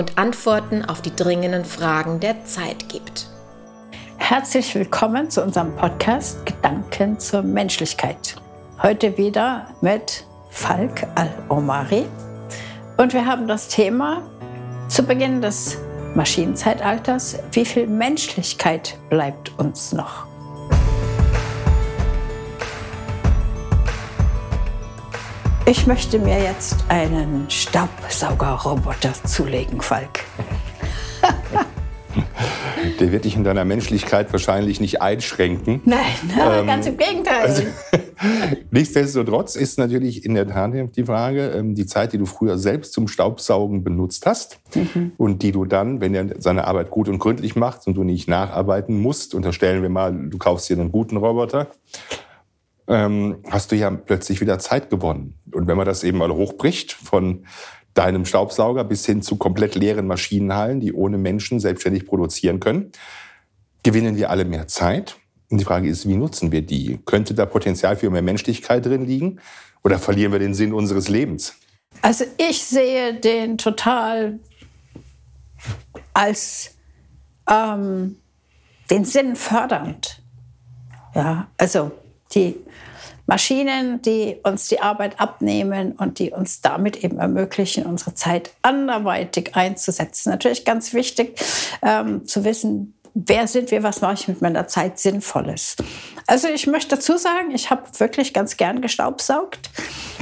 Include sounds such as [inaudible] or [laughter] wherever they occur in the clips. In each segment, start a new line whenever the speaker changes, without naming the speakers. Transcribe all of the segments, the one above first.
und Antworten auf die dringenden Fragen der Zeit gibt.
Herzlich willkommen zu unserem Podcast Gedanken zur Menschlichkeit. Heute wieder mit Falk Al-Omari. Und wir haben das Thema zu Beginn des Maschinenzeitalters, wie viel Menschlichkeit bleibt uns noch? Ich möchte mir jetzt einen Staubsaugerroboter zulegen, Falk. [laughs]
Der wird dich in deiner Menschlichkeit wahrscheinlich nicht einschränken.
Nein, [laughs] ähm, ganz im Gegenteil. Also, [laughs]
nichtsdestotrotz ist natürlich in der Tat die Frage, ähm, die Zeit, die du früher selbst zum Staubsaugen benutzt hast mhm. und die du dann, wenn er seine Arbeit gut und gründlich macht und du nicht nacharbeiten musst, unterstellen wir mal, du kaufst dir einen guten Roboter, ähm, hast du ja plötzlich wieder Zeit gewonnen. Und wenn man das eben mal hochbricht von deinem Staubsauger bis hin zu komplett leeren Maschinenhallen, die ohne Menschen selbstständig produzieren können, gewinnen wir alle mehr Zeit. Und die Frage ist, wie nutzen wir die? Könnte da Potenzial für mehr Menschlichkeit drin liegen? Oder verlieren wir den Sinn unseres Lebens?
Also ich sehe den total als ähm, den Sinn fördernd. Ja, also die Maschinen, die uns die Arbeit abnehmen und die uns damit eben ermöglichen, unsere Zeit anderweitig einzusetzen. Natürlich ganz wichtig ähm, zu wissen, wer sind wir, was mache ich mit meiner Zeit Sinnvolles. Also ich möchte dazu sagen, ich habe wirklich ganz gern gestaubsaugt.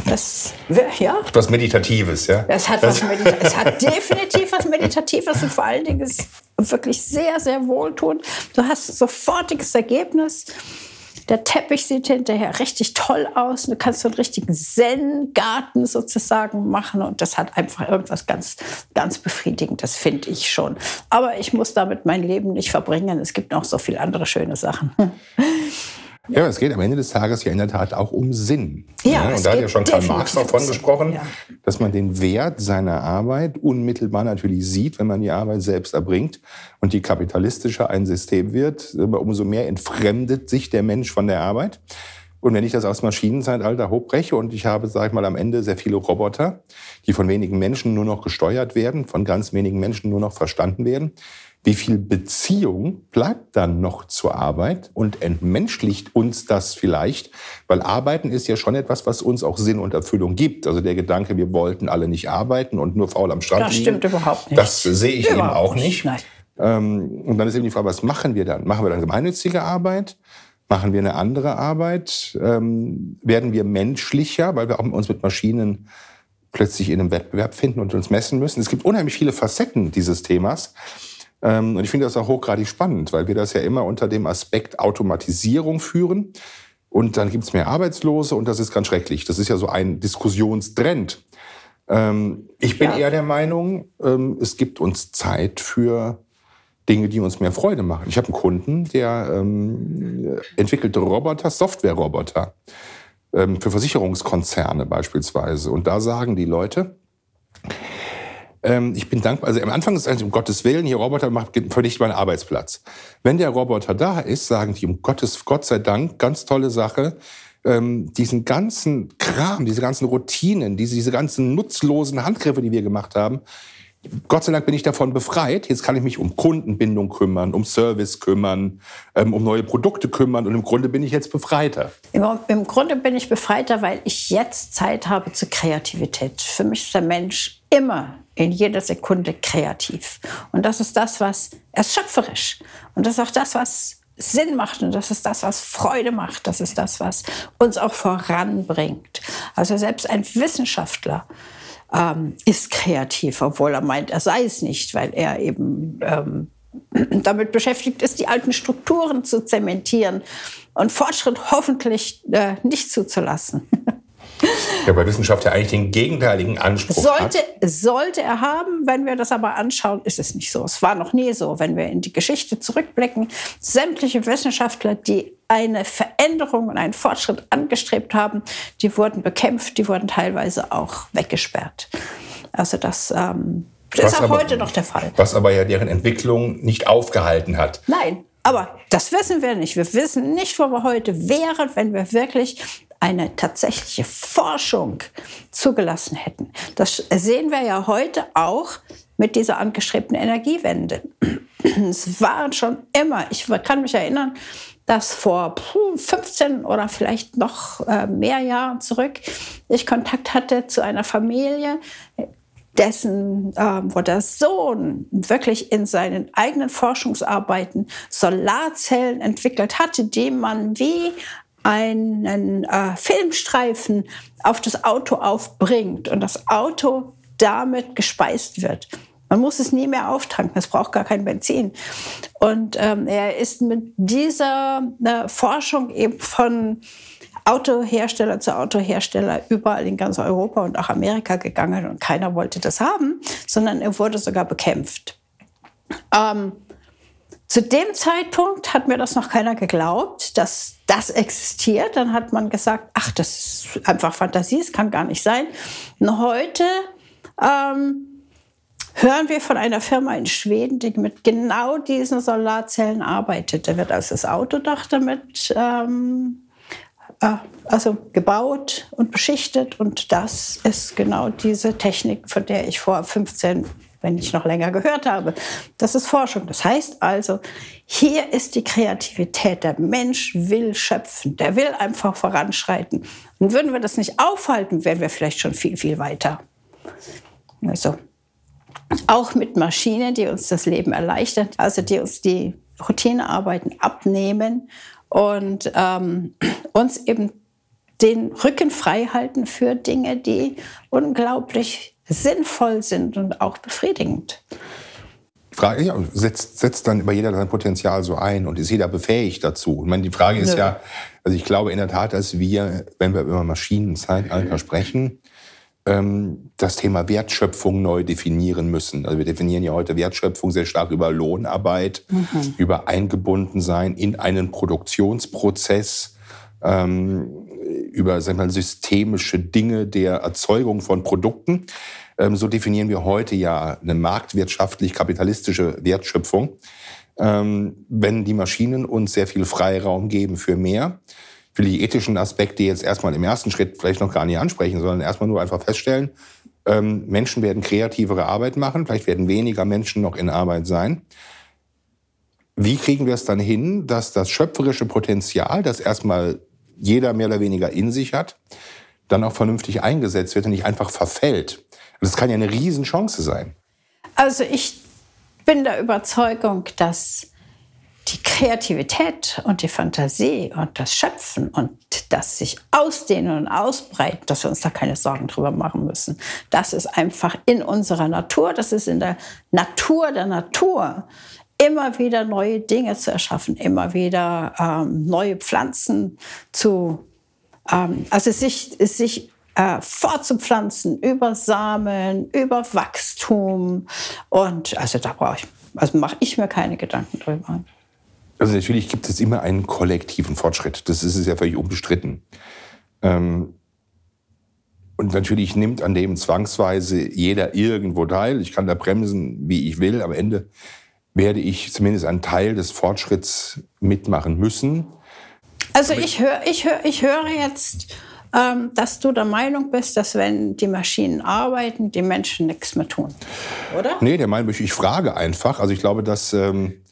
Das,
ja. Was Meditatives, ja?
Es hat, was Medita es hat definitiv was Meditatives und vor allen Dingen ist wirklich sehr, sehr wohltuend. Du hast sofortiges Ergebnis. Der Teppich sieht hinterher richtig toll aus. Du kannst so einen richtigen Zen-Garten sozusagen machen. Und das hat einfach irgendwas ganz, ganz Befriedigendes, finde ich schon. Aber ich muss damit mein Leben nicht verbringen. Es gibt noch so viele andere schöne Sachen. [laughs]
Ja, es geht am Ende des Tages ja in der Tat auch um Sinn. Ja, ja und da hat ja schon Karl Marx davon gesprochen, ja. dass man den Wert seiner Arbeit unmittelbar natürlich sieht, wenn man die Arbeit selbst erbringt. Und je kapitalistischer ein System wird, umso mehr entfremdet sich der Mensch von der Arbeit. Und wenn ich das aus Maschinenzeitalter hochbreche und ich habe, sag ich mal, am Ende sehr viele Roboter, die von wenigen Menschen nur noch gesteuert werden, von ganz wenigen Menschen nur noch verstanden werden, wie viel Beziehung bleibt dann noch zur Arbeit und entmenschlicht uns das vielleicht? Weil Arbeiten ist ja schon etwas, was uns auch Sinn und Erfüllung gibt. Also der Gedanke, wir wollten alle nicht arbeiten und nur faul am Strand
das
liegen.
Das stimmt überhaupt nicht.
Das sehe ich überhaupt eben auch nicht. nicht. Ähm, und dann ist eben die Frage, was machen wir dann? Machen wir dann gemeinnützige Arbeit? Machen wir eine andere Arbeit? Ähm, werden wir menschlicher, weil wir auch uns mit Maschinen plötzlich in einem Wettbewerb finden und uns messen müssen? Es gibt unheimlich viele Facetten dieses Themas. Ähm, und ich finde das auch hochgradig spannend, weil wir das ja immer unter dem Aspekt Automatisierung führen. Und dann gibt es mehr Arbeitslose und das ist ganz schrecklich. Das ist ja so ein Diskussionstrend. Ähm, ich bin ja. eher der Meinung, ähm, es gibt uns Zeit für Dinge, die uns mehr Freude machen. Ich habe einen Kunden, der ähm, entwickelt Roboter, Software-Roboter ähm, für Versicherungskonzerne beispielsweise. Und da sagen die Leute, ähm, ich bin dankbar. Also am Anfang ist es eigentlich, um Gottes Willen, hier Roboter macht vernichtet meinen Arbeitsplatz. Wenn der Roboter da ist, sagen die, um Gottes, Gott sei Dank, ganz tolle Sache, ähm, diesen ganzen Kram, diese ganzen Routinen, diese, diese ganzen nutzlosen Handgriffe, die wir gemacht haben, Gott sei Dank bin ich davon befreit. Jetzt kann ich mich um Kundenbindung kümmern, um Service kümmern, ähm, um neue Produkte kümmern und im Grunde bin ich jetzt befreiter.
Im, Im, Grunde bin ich befreiter, weil ich jetzt Zeit habe zur Kreativität. Für mich ist der Mensch immer in jeder Sekunde kreativ. Und das ist das, was, er ist schöpferisch. Und das ist auch das, was Sinn macht und das ist das, was Freude macht. Das ist das, was uns auch voranbringt. Also selbst ein Wissenschaftler ähm, ist kreativ, obwohl er meint, er sei es nicht, weil er eben ähm, [clears throat] damit beschäftigt ist, die alten Strukturen zu zementieren und Fortschritt hoffentlich äh, nicht zuzulassen. [laughs]
Ja, bei Wissenschaft ja eigentlich den gegenteiligen Anspruch
sollte,
hat.
Sollte er haben, wenn wir das aber anschauen, ist es nicht so. Es war noch nie so. Wenn wir in die Geschichte zurückblicken, sämtliche Wissenschaftler, die eine Veränderung und einen Fortschritt angestrebt haben, die wurden bekämpft, die wurden teilweise auch weggesperrt. Also das ähm, ist auch aber, heute noch der Fall.
Was aber ja deren Entwicklung nicht aufgehalten hat.
Nein, aber das wissen wir nicht. Wir wissen nicht, wo wir heute wären, wenn wir wirklich eine tatsächliche Forschung zugelassen hätten. Das sehen wir ja heute auch mit dieser angestrebten Energiewende. [clears throat] Es waren schon immer, ich kann mich erinnern, dass vor 15 oder vielleicht noch äh, mehr Jahren zurück ich Kontakt hatte zu einer Familie, dessen, äh, wo der Sohn wirklich in seinen eigenen Forschungsarbeiten Solarzellen entwickelt hatte, die man wie einen äh, Filmstreifen auf das Auto aufbringt und das Auto damit gespeist wird. Man muss es nie mehr auftanken, es braucht gar kein Benzin. Und ähm, er ist mit dieser äh, Forschung eben von Autohersteller zu Autohersteller überall in ganz Europa und auch Amerika gegangen und keiner wollte das haben, sondern er wurde sogar bekämpft. Ähm, zu dem Zeitpunkt hat mir das noch keiner geglaubt, dass das existiert. Dann hat man gesagt, ach, das ist einfach Fantasie, es kann gar nicht sein. Und heute ähm, hören wir von einer Firma in Schweden, die mit genau diesen Solarzellen arbeitet. Da wird also das Autodach damit ähm, äh, also gebaut und beschichtet. Und das ist genau diese Technik, von der ich vor 15 wenn ich noch länger gehört habe. Das ist Forschung. Das heißt also, hier ist die Kreativität. Der Mensch will schöpfen. Der will einfach voranschreiten. Und würden wir das nicht aufhalten, wären wir vielleicht schon viel, viel weiter. Also, auch mit Maschinen, die uns das Leben erleichtern, also die uns die Routinearbeiten abnehmen und ähm, uns eben den Rücken frei halten für Dinge, die unglaublich sinnvoll sind und auch befriedigend.
Frage, ja, setzt, setzt dann immer jeder sein Potenzial so ein und ist jeder befähigt dazu? Ich meine, die Frage ist Nö. ja, also ich glaube in der Tat, dass wir, wenn wir über Maschinenzeitalter sprechen, ähm, das Thema Wertschöpfung neu definieren müssen. Also wir definieren ja heute Wertschöpfung sehr stark über Lohnarbeit, mhm. über Eingebundensein in einen Produktionsprozess, ähm, über wir mal, systemische Dinge der Erzeugung von Produkten. Ähm, so definieren wir heute ja eine marktwirtschaftlich-kapitalistische Wertschöpfung. Ähm, wenn die Maschinen uns sehr viel Freiraum geben für mehr, will die ethischen Aspekte jetzt erstmal im ersten Schritt vielleicht noch gar nicht ansprechen, sondern erstmal nur einfach feststellen, ähm, Menschen werden kreativere Arbeit machen, vielleicht werden weniger Menschen noch in Arbeit sein. Wie kriegen wir es dann hin, dass das schöpferische Potenzial, das erstmal jeder mehr oder weniger in sich hat, dann auch vernünftig eingesetzt wird und nicht einfach verfällt? Das kann ja eine Riesenchance sein.
Also ich bin der Überzeugung, dass die Kreativität und die Fantasie und das Schöpfen und das sich ausdehnen und ausbreiten, dass wir uns da keine Sorgen drüber machen müssen. Das ist einfach in unserer Natur, das ist in der Natur der Natur, immer wieder neue Dinge zu erschaffen, immer wieder ähm, neue Pflanzen zu, ähm, also sich, sich äh, fortzupflanzen über Samen, über Wachstum. Und also da brauche ich, also mache ich mir keine Gedanken drüber.
Also natürlich gibt es immer einen kollektiven Fortschritt. Das ist ja völlig unbestritten. Ähm, und natürlich nimmt an dem zwangsweise jeder irgendwo teil. Ich kann da bremsen, wie ich will. Am Ende werde ich zumindest einen Teil des Fortschritts mitmachen müssen.
Also ich höre ich hör, ich höre jetzt, ähm, dass du der Meinung bist, dass wenn die Maschinen arbeiten, die Menschen nichts mehr tun, oder?
Nee, der Meinung, ich frage einfach. Also ich glaube, dass ähm,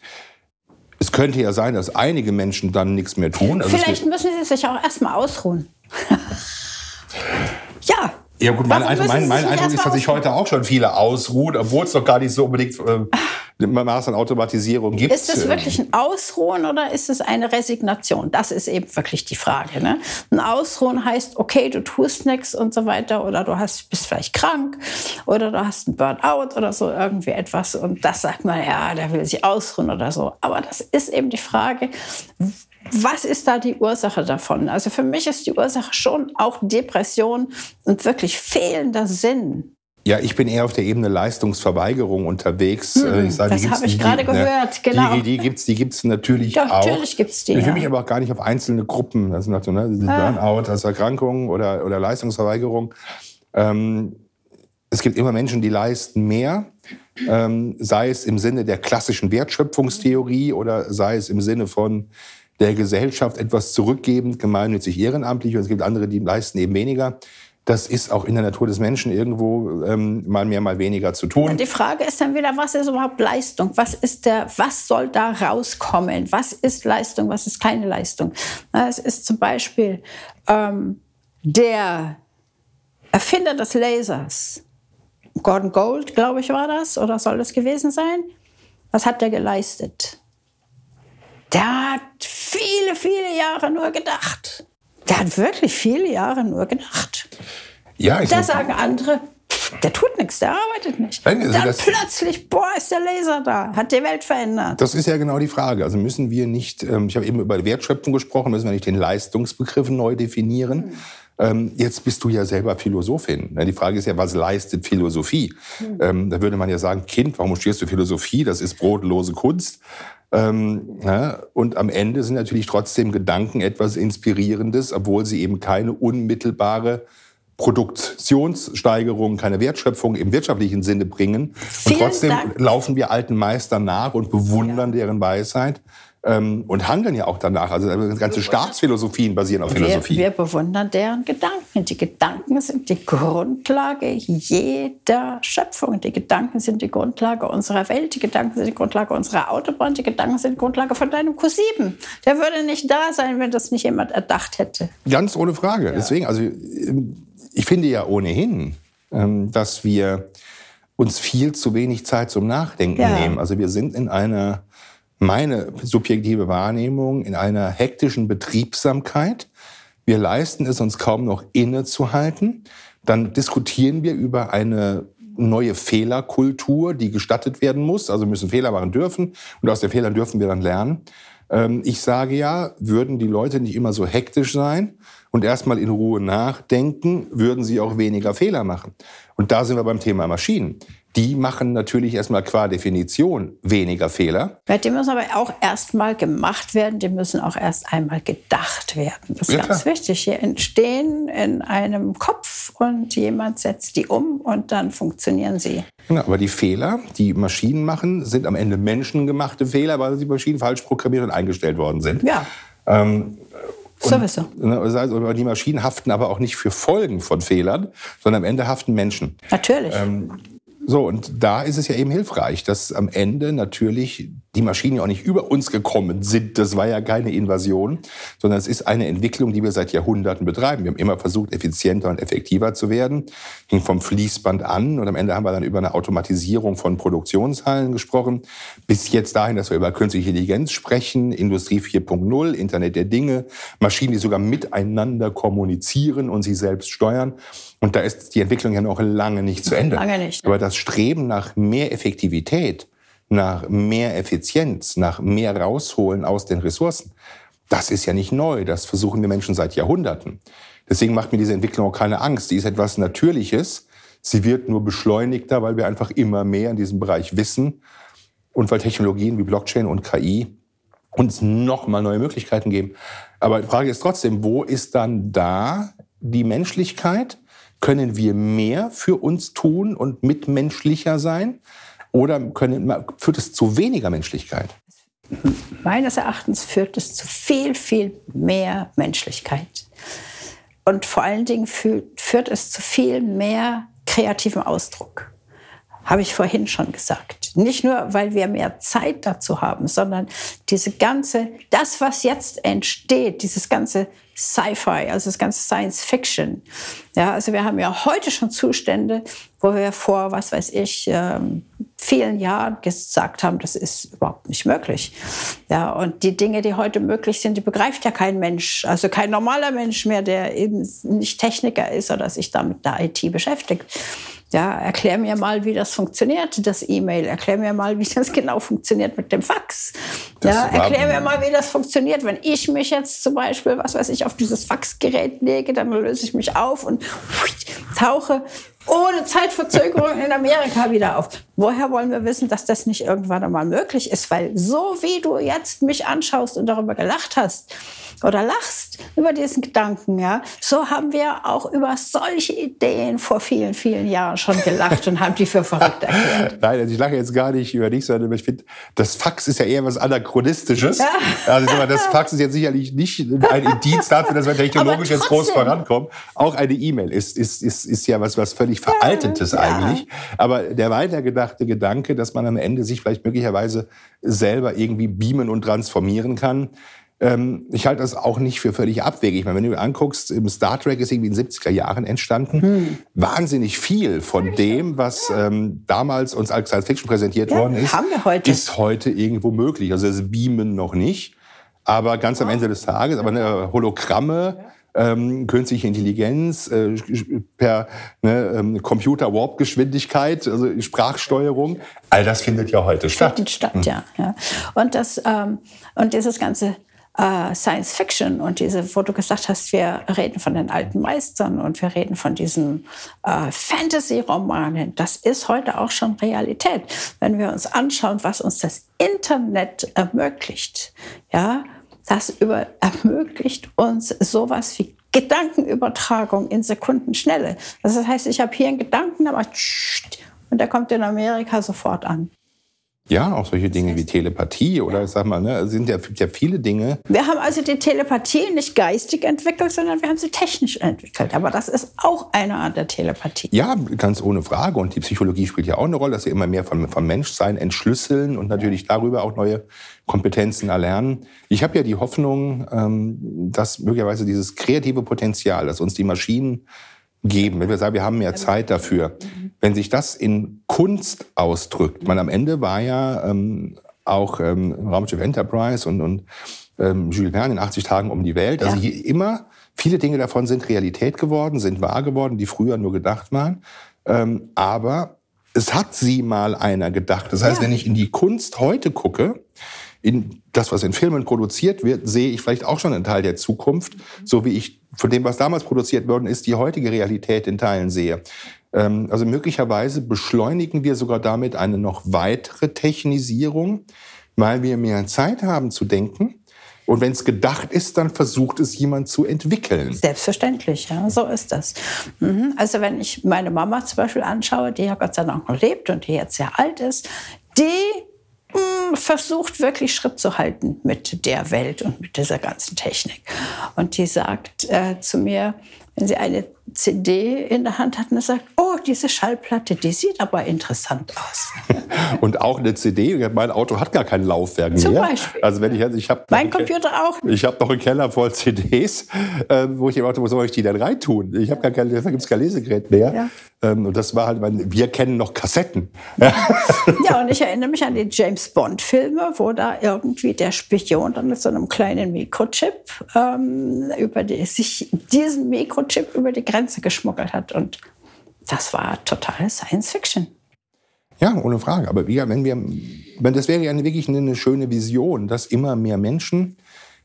es könnte ja sein, dass einige Menschen dann nichts mehr tun.
Also Vielleicht müssen sie sich auch erstmal ausruhen. [laughs] ja.
Ja gut, mein, Eindruck, mein, mein Eindruck ist, dass sich heute auch schon viele ausruhen, obwohl es doch gar nicht so unbedingt äh, Maß an Automatisierung gibt.
Ist es wirklich ein Ausruhen oder ist es eine Resignation? Das ist eben wirklich die Frage. Ne? Ein Ausruhen heißt, okay, du tust nichts und so weiter oder du hast, bist vielleicht krank oder du hast einen Burnout oder so irgendwie etwas und das sagt man, ja, der will sich ausruhen oder so. Aber das ist eben die Frage, was ist da die Ursache davon? Also für mich ist die Ursache schon auch Depression und wirklich fehlender Sinn.
Ja, ich bin eher auf der Ebene Leistungsverweigerung unterwegs.
Hm, sag, das habe ich gerade gehört, genau.
Die, die gibt es die gibt's natürlich
Doch,
auch.
Natürlich gibt es die.
Ich will
ja.
mich aber auch gar nicht auf einzelne Gruppen, also ne, ah. Burnout als Erkrankung oder, oder Leistungsverweigerung. Ähm, es gibt immer Menschen, die leisten mehr, ähm, sei es im Sinne der klassischen Wertschöpfungstheorie oder sei es im Sinne von der Gesellschaft etwas zurückgebend, gemeinnützig ehrenamtlich. Und es gibt andere, die leisten eben weniger. Das ist auch in der Natur des Menschen irgendwo ähm, mal mehr, mal weniger zu tun.
Die Frage ist dann wieder, was ist überhaupt Leistung? Was ist der, was soll da rauskommen? Was ist Leistung? Was ist keine Leistung? Es ist zum Beispiel ähm, der Erfinder des Lasers, Gordon Gold, glaube ich, war das, oder soll das gewesen sein? Was hat der geleistet? Der hat viele, viele Jahre nur gedacht. Der hat wirklich viele Jahre nur gedacht.
Ja, ich
da sagen andere, der tut nichts, der arbeitet nicht. Nein, also Dann plötzlich, boah, ist der Laser da, hat die Welt verändert.
Das ist ja genau die Frage. Also müssen wir nicht, ähm, ich habe eben über Wertschöpfung gesprochen, müssen wir nicht den Leistungsbegriff neu definieren? Hm. jetzt bist du ja selber Philosophin. Die Frage ist ja, was leistet Philosophie? Hm. da würde man ja sagen, Kind, warum studierst du Philosophie? Das ist brotlose Kunst. Ähm, ja, und am Ende sind natürlich trotzdem Gedanken etwas Inspirierendes, obwohl sie eben keine unmittelbare Produktionssteigerung, keine Wertschöpfung im wirtschaftlichen Sinne bringen. Vielen und trotzdem Dank. laufen wir alten Meistern nach und bewundern ja. deren Weisheit ähm, und handeln ja auch danach. Also ganze Staatsphilosophien basieren auf Philosophie.
Wir, wir bewundern deren Gedanken. Die Gedanken sind die Grundlage jeder Schöpfung. Die Gedanken sind die Grundlage unserer Welt. Die Gedanken sind die Grundlage unserer Autobahn. Die Gedanken sind die Grundlage von deinem Q7. Der würde nicht da sein, wenn das nicht jemand erdacht hätte.
Ganz ohne Frage. Ja. Deswegen, also ich finde ja ohnehin, ähm, dass wir uns viel zu wenig Zeit zum Nachdenken ja. nehmen. Also wir sind in einer meine subjektive Wahrnehmung in einer hektischen Betriebsamkeit. Wir leisten es uns kaum noch innezuhalten. Dann diskutieren wir über eine neue Fehlerkultur, die gestattet werden muss. Also müssen Fehler machen dürfen und aus den Fehlern dürfen wir dann lernen. Ähm, ich sage ja, würden die Leute nicht immer so hektisch sein und erstmal in Ruhe nachdenken, würden sie auch weniger Fehler machen. Und da sind wir beim Thema Maschinen die machen natürlich erstmal qua Definition weniger Fehler.
Die müssen aber auch erstmal gemacht werden, die müssen auch erst einmal gedacht werden. Das ist ja, ganz klar. wichtig. Hier entstehen in einem Kopf und jemand setzt die um und dann funktionieren sie.
Genau, aber die Fehler, die Maschinen machen, sind am Ende menschengemachte Fehler, weil die Maschinen falsch programmiert und eingestellt worden sind.
Ja. Ähm, und, Sowieso.
Ne, die Maschinen haften aber auch nicht für Folgen von Fehlern, sondern am Ende haften Menschen.
Natürlich. Ähm,
so, und da ist es ja eben hilfreich, dass am Ende natürlich die Maschinen ja auch nicht über uns gekommen sind. Das war ja keine Invasion, sondern es ist eine Entwicklung, die wir seit Jahrhunderten betreiben. Wir haben immer versucht, effizienter und effektiver zu werden. Ging vom Fließband an und am Ende haben wir dann über eine Automatisierung von Produktionshallen gesprochen. Bis jetzt dahin, dass wir über künstliche Intelligenz sprechen, Industrie 4.0, Internet der Dinge, Maschinen, die sogar miteinander kommunizieren und sich selbst steuern. Und da ist die Entwicklung ja noch lange nicht zu Ende.
Lange nicht.
Aber das Streben nach mehr Effektivität, nach mehr Effizienz, nach mehr rausholen aus den Ressourcen, das ist ja nicht neu. Das versuchen wir Menschen seit Jahrhunderten. Deswegen macht mir diese Entwicklung auch keine Angst. Die ist etwas Natürliches. Sie wird nur beschleunigter, weil wir einfach immer mehr in diesem Bereich wissen und weil Technologien wie Blockchain und KI uns nochmal neue Möglichkeiten geben. Aber die Frage ist trotzdem, wo ist dann da die Menschlichkeit? Können wir mehr für uns tun und mitmenschlicher sein? Oder können, führt es zu weniger Menschlichkeit?
Meines Erachtens führt es zu viel, viel mehr Menschlichkeit. Und vor allen Dingen führt, es zu viel mehr kreativem Ausdruck. Habe ich vorhin schon gesagt. Nicht nur, weil wir mehr Zeit dazu haben, sondern diese ganze, das, was jetzt entsteht, dieses ganze Sci-Fi, also das ganze Science Fiction. Ja, also wir haben ja heute schon Zustände, wo wir vor, was weiß ich, ähm, vielen Jahren gesagt haben, das ist überhaupt nicht möglich. Ja, und die Dinge, die heute möglich sind, die begreift ja kein Mensch, also kein normaler Mensch mehr, der eben nicht Techniker ist oder sich damit der IT beschäftigt. Ja, erklär mir mal, wie das funktioniert, das E-Mail. Erklär mir mal, wie das genau funktioniert mit dem Fax. ja, erklär mir mal, wie das funktioniert. Wenn ich mich jetzt zum Beispiel, was weiß ich, auf dieses Faxgerät lege, dann löse ich mich auf und tauche ohne Zeitverzögerung in Amerika wieder auf. Woher wollen wir wissen, dass das nicht irgendwann einmal möglich ist? Weil so wie du jetzt mich anschaust und darüber gelacht hast, oder lachst über diesen Gedanken, ja, so haben wir auch über solche Ideen vor vielen, vielen Jahren schon gelacht und haben die für verrückt erklärt. [laughs]
Nein, also ich lache jetzt gar nicht über dich, sondern ich finde, das Fax ist ja eher was Anachronistisches. Ja. Also das Fax ist jetzt sicherlich nicht ein Indiz dafür, dass wir technologisch jetzt groß vorankommen. Auch eine E-Mail ist, ist, ist, ist ja was, was völlig Veraltetes ja, eigentlich. Aber der weitergedachte Gedanke, dass man am Ende sich vielleicht möglicherweise selber irgendwie beamen und transformieren kann, ähm, ich halte das auch nicht für völlig abwegig. Ich meine, wenn du dir anguckst, im Star Trek ist irgendwie in den 70er Jahren entstanden. Hm. Wahnsinnig viel von dem, was ähm, damals uns als Science Fiction präsentiert ja, worden ist,
heute.
ist heute irgendwo möglich. Also das Beamen noch nicht. Aber ganz am Ende des Tages, aber eine Hologramme, ähm, künstliche Intelligenz, äh, per ne, ähm, Computer-Warp-Geschwindigkeit, also Sprachsteuerung, all das findet ja heute statt.
Findet statt, hm. ja, ja. Und, das, ähm, und dieses ganze äh, Science Fiction und diese, wo du gesagt hast, wir reden von den alten Meistern und wir reden von diesen äh, Fantasy-Romanen, das ist heute auch schon Realität. Wenn wir uns anschauen, was uns das Internet ermöglicht, ja, das über, ermöglicht uns sowas wie Gedankenübertragung in Sekundenschnelle. Das heißt, ich habe hier einen Gedanken, aber und der kommt in Amerika sofort an.
Ja, auch solche Dinge wie Telepathie oder ja. sag mal, ne, sind ja, ja viele Dinge.
Wir haben also die Telepathie nicht geistig entwickelt, sondern wir haben sie technisch entwickelt. Aber das ist auch eine Art der Telepathie.
Ja, ganz ohne Frage. Und die Psychologie spielt ja auch eine Rolle, dass wir immer mehr vom, vom Menschsein entschlüsseln und natürlich darüber auch neue Kompetenzen erlernen. Ich habe ja die Hoffnung, ähm, dass möglicherweise dieses kreative Potenzial, das uns die Maschinen geben, wenn wir sagen, wir haben mehr Zeit dafür, wenn sich das in Kunst ausdrückt, man am Ende war ja ähm, auch ähm, Raumschiff Enterprise und, und ähm, Jules Verne in 80 Tagen um die Welt, also ja. immer, viele Dinge davon sind Realität geworden, sind wahr geworden, die früher nur gedacht waren, ähm, aber es hat sie mal einer gedacht. Das heißt, ja. wenn ich in die Kunst heute gucke, in das, was in Filmen produziert wird, sehe ich vielleicht auch schon einen Teil der Zukunft, so wie ich von dem, was damals produziert worden ist, die heutige Realität in Teilen sehe. Ähm, also möglicherweise beschleunigen wir sogar damit eine noch weitere Technisierung, weil wir mehr Zeit haben zu denken. Und wenn es gedacht ist, dann versucht es jemand zu entwickeln.
Selbstverständlich, ja, so ist das. Mhm. Also wenn ich meine Mama zum Beispiel anschaue, die ja Gott sei Dank noch lebt und die jetzt sehr alt ist, die versucht wirklich Schritt zu halten mit der Welt und mit dieser ganzen Technik. Und die sagt äh, zu mir, wenn sie eine CD in der Hand hat und sagt, oh, diese Schallplatte, die sieht aber interessant aus. [laughs]
und auch eine CD, mein Auto hat gar kein Laufwerk
Zum
mehr.
Beispiel.
Also wenn ich, ich habe
mein Computer auch.
Ich habe noch einen Keller voll CDs, äh, wo ich immer wo soll ich die denn reintun? Ich habe gar kein, da gibt's kein Lesegerät mehr. Ja. Ähm, und das war halt, wir kennen noch Kassetten. [laughs] [laughs]
ja, und ich erinnere mich an die James Bond-Filme, wo da irgendwie der Spion dann mit so einem kleinen Mikrochip ähm, über die, sich diesen Mikrochip über die Grenze geschmuggelt hat. Und das war total Science Fiction.
Ja, ohne Frage. Aber ja, wenn wir, das wäre ja wirklich eine, schöne Vision, dass immer mehr Menschen,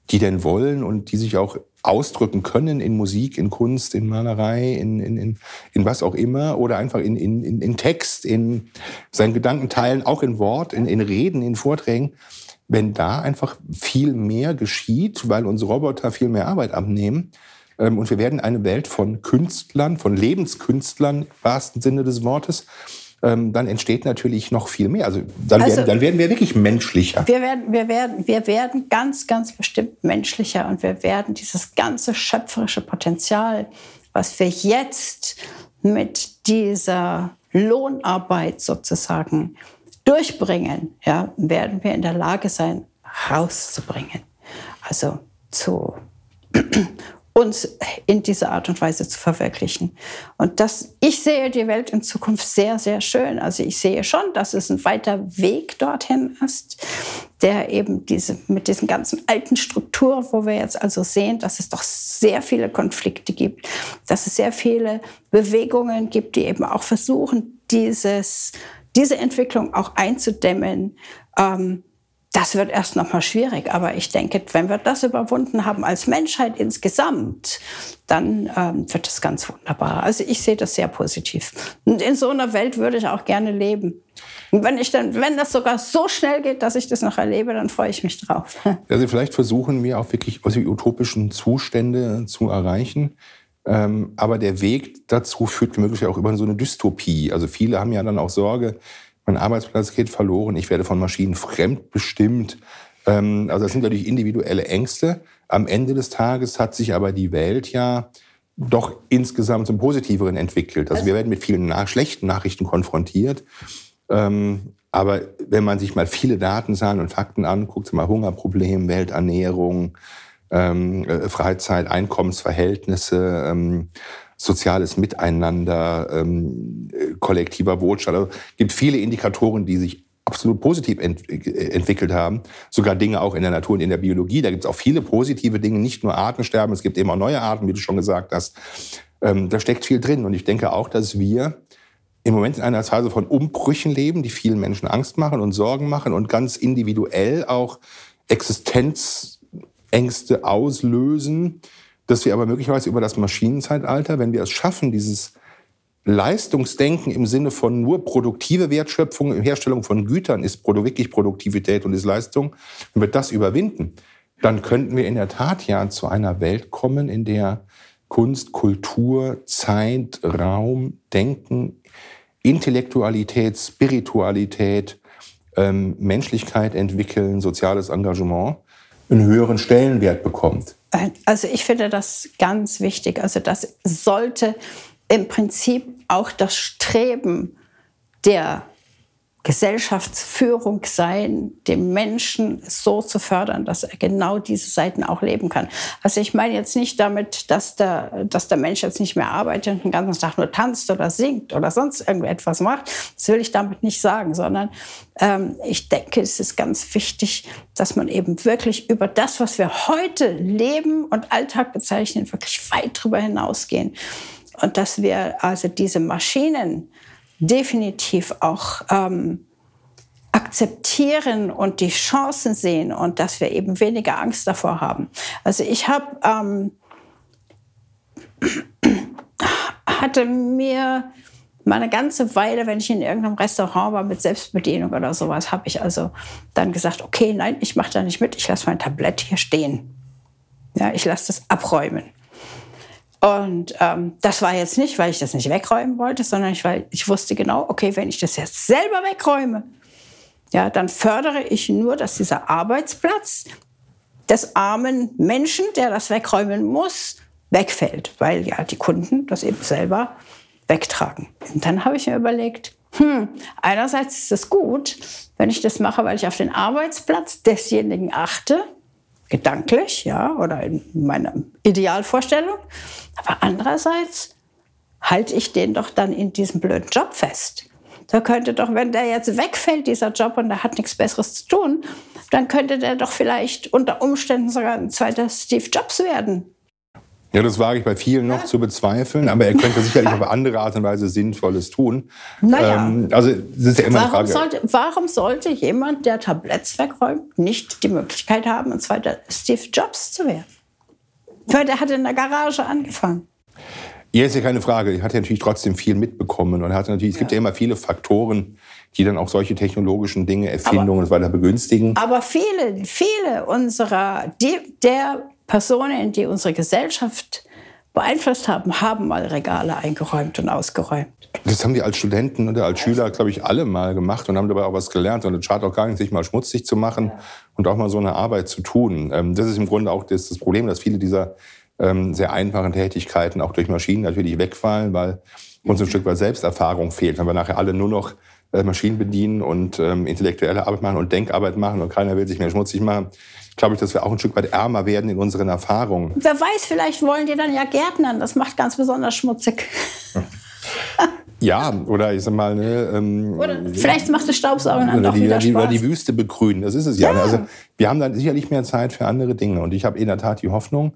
die denn wollen und die sich auch ausdrücken können in Musik, in Kunst, in Malerei, in, in, in, in was auch immer oder einfach in, in, in Text, in seinen Gedanken teilen, auch in Wort, in, in Reden, in Vorträgen, wenn da einfach viel mehr geschieht, weil unsere Roboter viel mehr Arbeit abnehmen, und wir werden eine Welt von Künstlern, von Lebenskünstlern im wahrsten Sinne des Wortes, ähm, dann entsteht natürlich noch viel mehr. Also dann, also, werden, dann werden wir wirklich menschlicher.
Wir werden, wir, werden, wir werden ganz, ganz bestimmt menschlicher und wir werden dieses ganze schöpferische Potenzial, was wir jetzt mit dieser Lohnarbeit sozusagen durchbringen, ja, werden wir in der Lage sein, rauszubringen. Also zu uns in dieser Art und Weise zu verwirklichen. Und das, ich sehe die Welt in Zukunft sehr, sehr schön. Also ich sehe schon, dass es ein weiter Weg dorthin ist, der eben diese, mit diesen ganzen alten Strukturen, wo wir jetzt also sehen, dass es doch sehr viele Konflikte gibt, dass es sehr viele Bewegungen gibt, die eben auch versuchen, dieses, diese Entwicklung auch einzudämmen. Ähm, das wird erst noch mal schwierig. Aber ich denke, wenn wir das überwunden haben als Menschheit insgesamt, dann ähm, wird es ganz wunderbar. Also ich sehe das sehr positiv. Und in so einer Welt würde ich auch gerne leben. Und wenn ich dann, wenn das sogar so schnell geht, dass ich das noch erlebe, dann freue ich mich drauf. [laughs]
Also vielleicht versuchen wir auch wirklich die utopischen Zustände zu erreichen. Ähm, aber der Weg dazu führt möglicherweise auch über so eine Dystopie. Also viele haben ja dann auch Sorge, mein Arbeitsplatz geht verloren, ich werde von Maschinen fremdbestimmt. Ähm, also das sind natürlich individuelle Ängste. Am Ende des Tages hat sich aber die Welt ja doch insgesamt zum Positiveren entwickelt. Also wir werden mit vielen nach schlechten Nachrichten konfrontiert. Ähm, aber wenn man sich mal viele Datenzahlen und Fakten anguckt, mal Hungerproblem, Welternährung, ähm, äh, Freizeit, Einkommensverhältnisse, ähm, soziales Miteinander, ähm, kollektiver Wohlstand. Also gibt viele Indikatoren, die sich absolut positiv ent entwickelt haben. Sogar Dinge auch in der Natur und in der Biologie. Da gibt es auch viele positive Dinge, nicht nur Artensterben, es gibt eben auch neue Arten, wie du schon gesagt hast. Ähm, da steckt viel drin. Und ich denke auch, dass wir im Moment in einer Phase von Umbrüchen leben, die vielen Menschen Angst machen und Sorgen machen und ganz individuell auch Existenzängste auslösen, dass wir aber möglicherweise über das Maschinenzeitalter, wenn wir es schaffen, dieses Leistungsdenken im Sinne von nur produktive Wertschöpfung, Herstellung von Gütern ist wirklich Produktivität und ist Leistung, wenn wir das überwinden, dann könnten wir in der Tat ja zu einer Welt kommen, in der Kunst, Kultur, Zeit, Raum, Denken, Intellektualität, Spiritualität, ähm, Menschlichkeit entwickeln, soziales Engagement einen höheren Stellenwert bekommt.
Also ich finde das ganz wichtig. Also das sollte im Prinzip auch das Streben der Gesellschaftsführung sein, den Menschen so zu fördern, dass er genau diese Seiten auch leben kann. Also ich meine jetzt nicht damit, dass der, dass der Mensch jetzt nicht mehr arbeitet und den ganzen Tag nur tanzt oder singt oder sonst irgendetwas macht. Das will ich damit nicht sagen, sondern ähm, ich denke, es ist ganz wichtig, dass man eben wirklich über das, was wir heute leben und Alltag bezeichnen, wirklich weit darüber hinausgehen. Und dass wir also diese Maschinen, definitiv auch ähm, akzeptieren und die Chancen sehen und dass wir eben weniger Angst davor haben. Also ich habe ähm, [clears throat] hatte mir mal eine ganze Weile, wenn ich in irgendeinem Restaurant war mit Selbstbedienung oder sowas, habe ich also dann gesagt, okay, nein, ich mache da nicht mit, ich lasse mein Tablett hier stehen. Ja, ich lasse das abräumen. Und ähm, das war jetzt nicht, weil ich das nicht wegräumen wollte, sondern ich, weil ich wusste genau, okay, wenn ich das jetzt selber wegräume, ja, dann fördere ich nur, dass dieser Arbeitsplatz des armen Menschen, der das wegräumen muss, wegfällt, weil ja die Kunden das eben selber wegtragen. Und dann habe ich mir überlegt, hm, einerseits ist es gut, wenn ich das mache, weil ich auf den Arbeitsplatz desjenigen achte, gedanklich, ja, oder in meiner Idealvorstellung. Aber andererseits halte ich den doch dann in diesem blöden Job fest. Da könnte doch, wenn der jetzt wegfällt, dieser Job, und der hat nichts Besseres zu tun, dann könnte der doch vielleicht unter Umständen sogar ein zweiter Steve Jobs werden.
Ja, das wage ich bei vielen noch ja. zu bezweifeln, aber er könnte sicherlich auf andere Art und Weise Sinnvolles tun.
Naja. Ähm, also, das ist ja immer warum eine Frage. Sollte, warum sollte jemand, der Tabletts wegräumt, nicht die Möglichkeit haben, ein zweiter Steve Jobs zu werden? Weil der hat in der Garage angefangen.
Ja, ist ja keine Frage. Er hat ja natürlich trotzdem viel mitbekommen und hat natürlich, es gibt ja immer viele Faktoren, die dann auch solche technologischen Dinge, Erfindungen aber, und so weiter begünstigen.
Aber viele, viele unserer, die, der Personen, die unsere Gesellschaft beeinflusst haben, haben mal Regale eingeräumt und ausgeräumt.
Das haben die als Studenten oder als Schüler, glaube ich, alle mal gemacht und haben dabei auch was gelernt. Und es schadet auch gar nicht, sich mal schmutzig zu machen und auch mal so eine Arbeit zu tun. Ähm, das ist im Grunde auch das, Problem, dass viele dieser ähm, sehr einfachen Tätigkeiten auch durch Maschinen natürlich wegfallen, weil uns ein Stück weit Selbsterfahrung fehlt. Wenn wir nachher alle nur noch Maschinen bedienen und ähm, intellektuelle Arbeit machen und Denkarbeit machen und keiner will sich mehr schmutzig machen, glaube ich, dass wir auch ein Stück weit ärmer werden in unseren Erfahrungen.
Wer weiß, vielleicht wollen die dann ja Gärtnern. Das macht ganz besonders schmutzig. [laughs]
Ja, oder ich sag mal, ne, ähm,
oder vielleicht macht das Staubsaugen dann doch
die,
wieder
Spaß. Oder die Wüste begrünen, das ist es ja. ja. Also wir haben dann sicherlich mehr Zeit für andere Dinge. Und ich habe in der Tat die Hoffnung,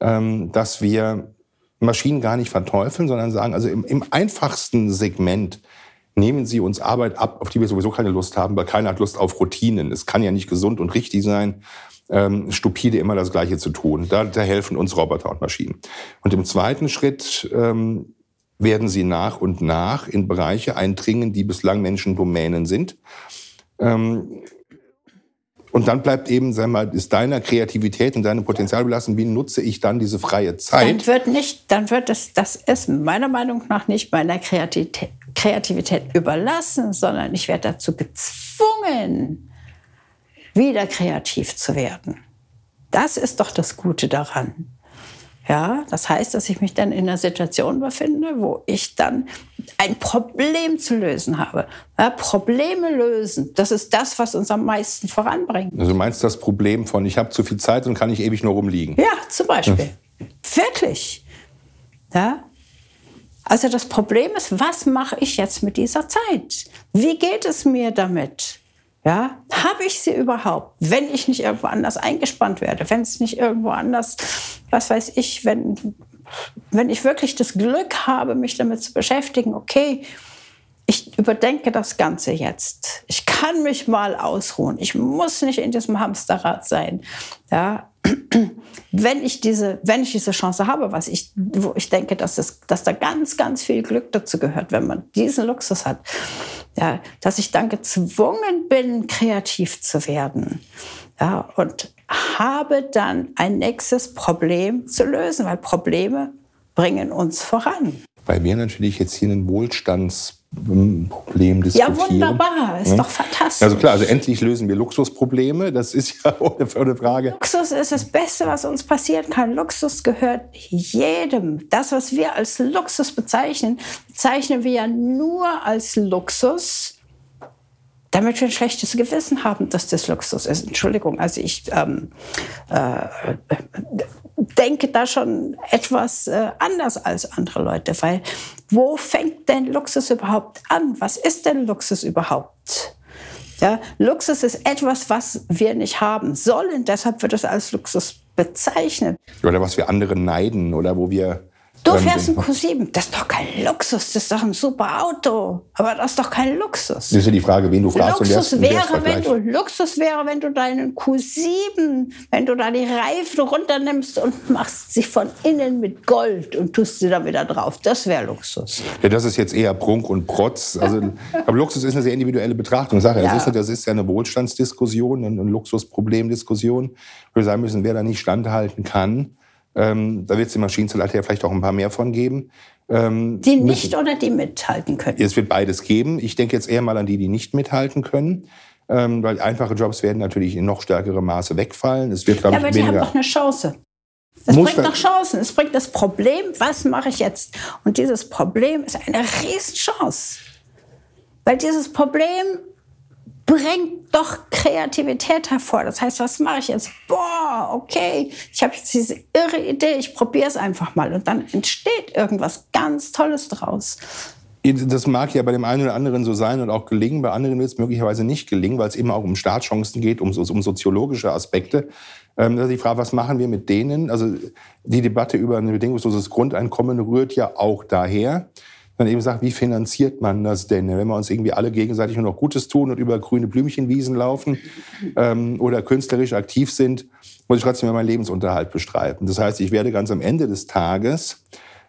ähm, dass wir Maschinen gar nicht verteufeln, sondern sagen, also im, im einfachsten Segment nehmen Sie uns Arbeit ab, auf die wir sowieso keine Lust haben, weil keiner hat Lust auf Routinen. Es kann ja nicht gesund und richtig sein, ähm, stupide immer das Gleiche zu tun. Da, da helfen uns Roboter und Maschinen. Und im zweiten Schritt ähm, werden sie nach und nach in Bereiche eindringen, die bislang Menschendomänen sind. Ähm, und dann bleibt eben, sag mal, ist deiner Kreativität und deinem Potenzial belassen, wie nutze ich dann diese freie Zeit?
Dann wird nicht, dann wird es, das ist meiner Meinung nach nicht meiner Kreativität, Kreativität überlassen, sondern ich werde dazu gezwungen, wieder kreativ zu werden. Das ist doch das Gute daran. Ja, das heißt, dass ich mich dann in einer Situation befinde, wo ich dann ein Problem zu lösen habe. Ja, Probleme lösen, das ist das, was uns am meisten voranbringt.
Also du meinst das Problem von, ich habe zu viel Zeit und kann ich ewig nur rumliegen?
Ja, zum Beispiel. Hm. Wirklich. Ja? Also das Problem ist, was mache ich jetzt mit dieser Zeit? Wie geht es mir damit? Ja, habe ich sie überhaupt, wenn ich nicht irgendwo anders eingespannt werde, wenn es nicht irgendwo anders, was weiß ich, wenn, wenn ich wirklich das Glück habe, mich damit zu beschäftigen, okay, ich überdenke das Ganze jetzt. Ich kann mich mal ausruhen. Ich muss nicht in diesem Hamsterrad sein. Ja, [clears throat] wenn ich diese, wenn ich diese Chance habe, was ich, wo ich denke, dass, es, dass da ganz, ganz viel Glück dazu gehört, wenn man diesen Luxus hat, ja, dass ich dann gezwungen bin, kreativ zu werden. Ja, und habe dann ein nächstes Problem zu lösen, weil Probleme bringen uns voran.
Weil wir natürlich jetzt hier einen Wohlstands Problem diskutieren.
Ja, wunderbar, ist ja. doch fantastisch.
Also klar, also endlich lösen wir Luxusprobleme, das ist ja ohne, ohne Frage.
Luxus ist das Beste, was uns passieren kann. Luxus gehört jedem. Das, was wir als Luxus bezeichnen, bezeichnen wir ja nur als Luxus, damit wir ein schlechtes Gewissen haben, dass das Luxus ist. Entschuldigung, also ich ähm, äh, denke da schon etwas äh, anders als andere Leute, weil wo fängt denn Luxus überhaupt an? Was ist denn Luxus überhaupt? Ja, Luxus ist etwas, was wir nicht haben sollen, deshalb wird es als Luxus bezeichnet.
Oder was wir andere neiden oder wo wir
Du fährst ein Q7, das ist doch kein Luxus, das ist doch ein super Auto. Aber das ist doch kein Luxus.
Das ist ja die Frage, wen du fragst.
Luxus und wäre, wenn du, Luxus wäre, wenn du deinen Q7, wenn du da die Reifen runternimmst und machst sie von innen mit Gold und tust sie da wieder drauf. Das wäre Luxus.
Ja, das ist jetzt eher Prunk und Protz. Also, [laughs] aber Luxus ist eine sehr individuelle Betrachtungssache. Ja. Das, ist, das ist ja eine Wohlstandsdiskussion, eine Luxusproblemdiskussion. Wir sagen müssen, wer da nicht standhalten kann ähm, da wird es im Maschinenzelllatte ja vielleicht auch ein paar mehr von geben.
Ähm, die nicht müssen, oder die mithalten können?
Es wird beides geben. Ich denke jetzt eher mal an die, die nicht mithalten können. Ähm, weil einfache Jobs werden natürlich in noch stärkerem Maße wegfallen. Es wird,
ja, aber die haben doch eine Chance. Es bringt doch Chancen. Es bringt das Problem, was mache ich jetzt? Und dieses Problem ist eine Riesenchance. Weil dieses Problem bringt doch Kreativität hervor. Das heißt, was mache ich jetzt? Boah, okay, ich habe jetzt diese irre Idee, ich probiere es einfach mal. Und dann entsteht irgendwas ganz Tolles draus.
Das mag ja bei dem einen oder anderen so sein und auch gelingen, bei anderen wird es möglicherweise nicht gelingen, weil es eben auch um Startchancen geht, um, um soziologische Aspekte. Ähm, also die Frage, was machen wir mit denen? Also die Debatte über ein bedingungsloses Grundeinkommen rührt ja auch daher, dann eben sagt, wie finanziert man das denn? Wenn wir uns irgendwie alle gegenseitig nur noch Gutes tun und über grüne Blümchenwiesen laufen [laughs] ähm, oder künstlerisch aktiv sind, muss ich trotzdem meinen Lebensunterhalt bestreiten. Das heißt, ich werde ganz am Ende des Tages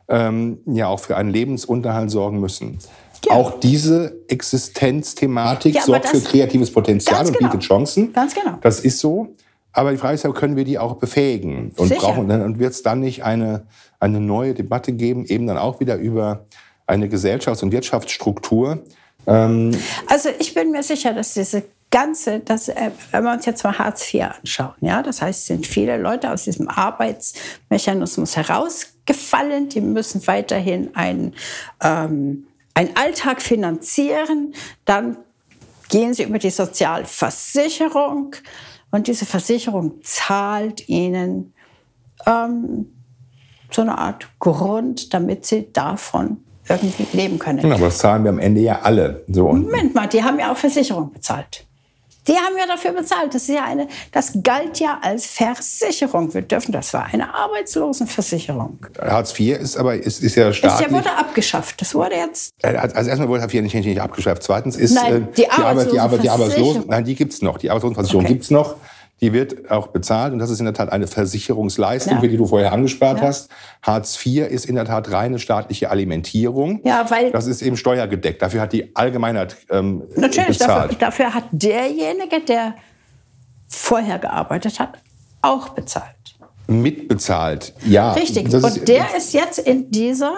ähm, ja auch für einen Lebensunterhalt sorgen müssen. Ja. Auch diese Existenzthematik ja, sorgt für kreatives Potenzial und genau. bietet Chancen.
Ganz genau.
Das ist so. Aber die Frage ist ja, können wir die auch befähigen? Und, brauchen, und wird es dann nicht eine, eine neue Debatte geben, eben dann auch wieder über eine Gesellschafts- und Wirtschaftsstruktur.
Ähm also ich bin mir sicher, dass diese ganze, das, äh, wenn wir uns jetzt mal Hartz IV anschauen, ja, das heißt, sind viele Leute aus diesem Arbeitsmechanismus herausgefallen, die müssen weiterhin einen, ähm, einen Alltag finanzieren, dann gehen sie über die Sozialversicherung und diese Versicherung zahlt ihnen ähm, so eine Art Grund, damit sie davon irgendwie leben können.
aber das zahlen wir am Ende ja alle.
So. Moment mal, die haben ja auch Versicherung bezahlt. Die haben ja dafür bezahlt. Das ist ja eine, das galt ja als Versicherung. Wir dürfen, das war eine Arbeitslosenversicherung.
Hartz IV ist aber ist, ist ja staatlich.
Es wurde abgeschafft. Das wurde jetzt.
Äh, also erstmal wurde Hartz IV nicht, nicht abgeschafft. Zweitens ist
nein, die,
äh, die, Arbeit, die, Arbeit, die
Arbeitslosen.
Nein, die gibt's noch. Die Arbeitslosenversicherung okay. gibt's noch. Die wird auch bezahlt und das ist in der Tat eine Versicherungsleistung, ja. die du vorher angespart ja. hast. Hartz IV ist in der Tat reine staatliche Alimentierung.
Ja, weil
das ist eben steuergedeckt. Dafür hat die Allgemeinheit ähm,
Natürlich,
bezahlt.
Dafür, dafür hat derjenige, der vorher gearbeitet hat, auch bezahlt.
Mitbezahlt, ja.
Richtig. und ist, der ist jetzt in dieser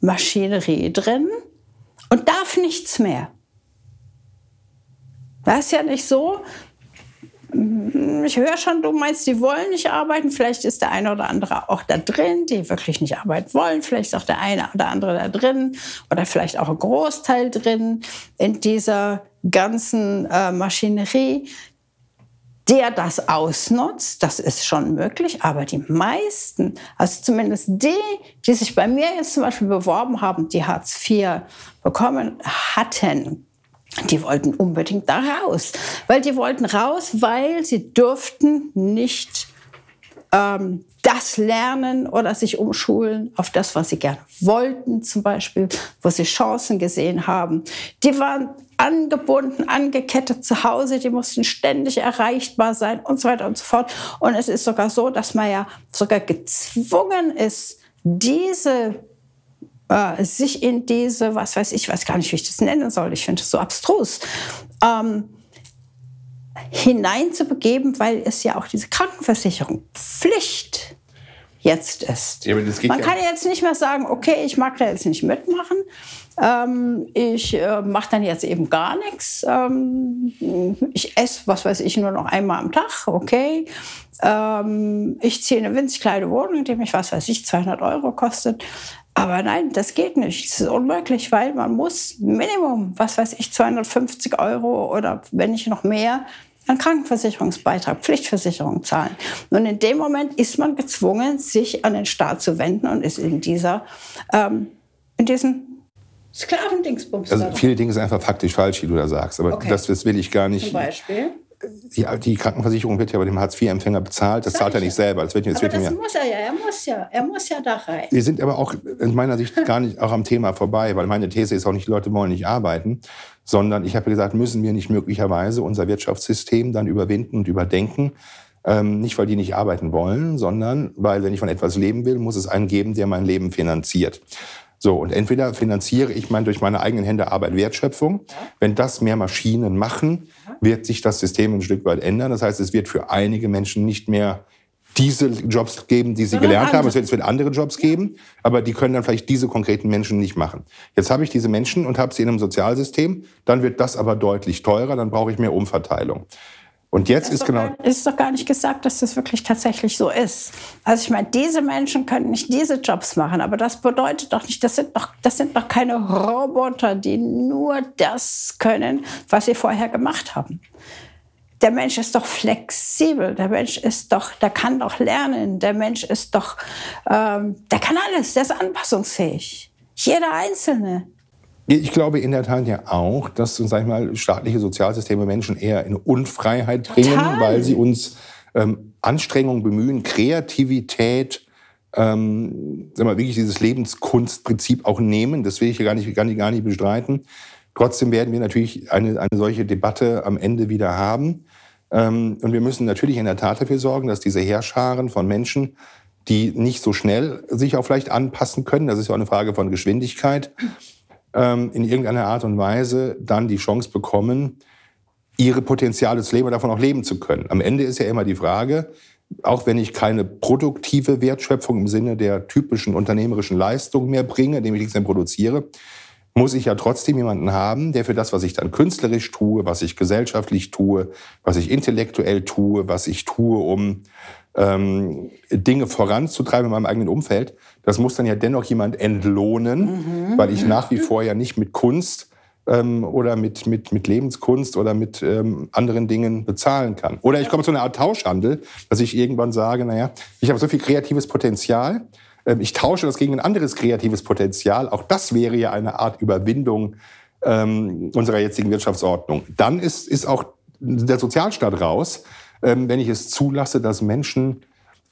Maschinerie drin und darf nichts mehr. Das ist ja nicht so. Ich höre schon, du meinst, die wollen nicht arbeiten. Vielleicht ist der eine oder andere auch da drin, die wirklich nicht arbeiten wollen. Vielleicht ist auch der eine oder andere da drin oder vielleicht auch ein Großteil drin in dieser ganzen äh, Maschinerie, der das ausnutzt. Das ist schon möglich. Aber die meisten, also zumindest die, die sich bei mir jetzt zum Beispiel beworben haben, die Hartz IV bekommen hatten, die wollten unbedingt da raus, weil die wollten raus, weil sie durften nicht ähm, das lernen oder sich umschulen auf das, was sie gerne wollten, zum Beispiel, wo sie Chancen gesehen haben. Die waren angebunden, angekettet zu Hause, die mussten ständig erreichbar sein und so weiter und so fort. Und es ist sogar so, dass man ja sogar gezwungen ist, diese äh, sich in diese, was weiß ich, weiß gar nicht, wie ich das nennen soll, ich finde es so abstrus, ähm, hineinzubegeben, weil es ja auch diese Krankenversicherung Pflicht jetzt ist. Ja, Man kann ja jetzt nicht mehr sagen, okay, ich mag da jetzt nicht mitmachen. Ähm, ich äh, mache dann jetzt eben gar nichts. Ähm, ich esse, was weiß ich, nur noch einmal am Tag, okay. Ähm, ich ziehe eine winzig kleine Wohnung, die mich, was weiß ich, 200 Euro kostet. Aber nein, das geht nicht. Das ist unmöglich, weil man muss Minimum, was weiß ich, 250 Euro oder wenn nicht noch mehr, einen Krankenversicherungsbeitrag, Pflichtversicherung zahlen. Und in dem Moment ist man gezwungen, sich an den Staat zu wenden und ist in dieser, ähm, in diesem Sklavendingsbums.
Also viele Dinge sind einfach faktisch falsch, wie du da sagst. Aber okay. das, das will ich gar nicht.
Zum Beispiel?
die, die Krankenversicherung wird ja bei dem Hartz-IV-Empfänger bezahlt. Das zahlt er nicht selber.
Das, wird, das, wird das muss er ja. Er muss ja. Er muss ja da rein.
Wir sind aber auch in meiner Sicht [laughs] gar nicht auch am Thema vorbei, weil meine These ist auch nicht, die Leute wollen nicht arbeiten, sondern ich habe gesagt, müssen wir nicht möglicherweise unser Wirtschaftssystem dann überwinden und überdenken. Ähm, nicht, weil die nicht arbeiten wollen, sondern weil, wenn ich von etwas leben will, muss es einen geben, der mein Leben finanziert. So, und entweder finanziere ich mein, durch meine eigenen Hände Arbeit Wertschöpfung. Wenn das mehr Maschinen machen, wird sich das System ein Stück weit ändern. Das heißt, es wird für einige Menschen nicht mehr diese Jobs geben, die sie Sondern gelernt andere. haben. Es wird, es wird andere Jobs geben, aber die können dann vielleicht diese konkreten Menschen nicht machen. Jetzt habe ich diese Menschen und habe sie in einem Sozialsystem. Dann wird das aber deutlich teurer. Dann brauche ich mehr Umverteilung. Und jetzt ist, ist genau.
Gar, ist doch gar nicht gesagt, dass das wirklich tatsächlich so ist. Also ich meine, diese Menschen können nicht diese Jobs machen, aber das bedeutet doch nicht, das sind doch, das sind doch keine Roboter, die nur das können, was sie vorher gemacht haben. Der Mensch ist doch flexibel, der Mensch ist doch, der kann doch lernen, der Mensch ist doch, ähm, der kann alles, der ist anpassungsfähig. Jeder Einzelne.
Ich glaube in der Tat ja auch, dass sag ich mal, staatliche Sozialsysteme Menschen eher in Unfreiheit bringen, Total. weil sie uns ähm, Anstrengungen bemühen, Kreativität, ähm, sag mal, wirklich dieses Lebenskunstprinzip auch nehmen. Das will ich ja gar nicht, gar nicht, gar nicht bestreiten. Trotzdem werden wir natürlich eine, eine solche Debatte am Ende wieder haben. Ähm, und wir müssen natürlich in der Tat dafür sorgen, dass diese Heerscharen von Menschen, die nicht so schnell sich auch vielleicht anpassen können, das ist ja auch eine Frage von Geschwindigkeit, in irgendeiner Art und Weise dann die Chance bekommen, ihre Potenziale zu leben und davon auch leben zu können. Am Ende ist ja immer die Frage, auch wenn ich keine produktive Wertschöpfung im Sinne der typischen unternehmerischen Leistung mehr bringe, indem ich nichts mehr produziere, muss ich ja trotzdem jemanden haben, der für das, was ich dann künstlerisch tue, was ich gesellschaftlich tue, was ich intellektuell tue, was ich tue, um ähm, Dinge voranzutreiben in meinem eigenen Umfeld, das muss dann ja dennoch jemand entlohnen, mhm. weil ich nach wie vor ja nicht mit Kunst ähm, oder mit, mit, mit Lebenskunst oder mit ähm, anderen Dingen bezahlen kann. Oder ich komme zu einer Art Tauschhandel, dass ich irgendwann sage, naja, ich habe so viel kreatives Potenzial, ähm, ich tausche das gegen ein anderes kreatives Potenzial. Auch das wäre ja eine Art Überwindung ähm, unserer jetzigen Wirtschaftsordnung. Dann ist, ist auch der Sozialstaat raus, wenn ich es zulasse, dass Menschen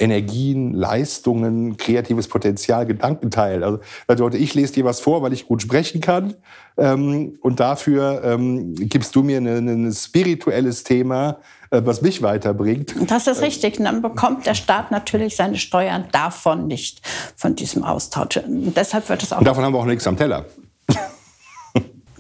Energien, Leistungen, kreatives Potenzial, Gedanken teilen. Also, also ich lese dir was vor, weil ich gut sprechen kann. Ähm, und dafür ähm, gibst du mir ein spirituelles Thema, äh, was mich weiterbringt.
Das ist richtig. Und dann bekommt der Staat natürlich seine Steuern davon nicht, von diesem Austausch. Und deshalb wird es auch.
Und davon haben wir auch nichts am Teller.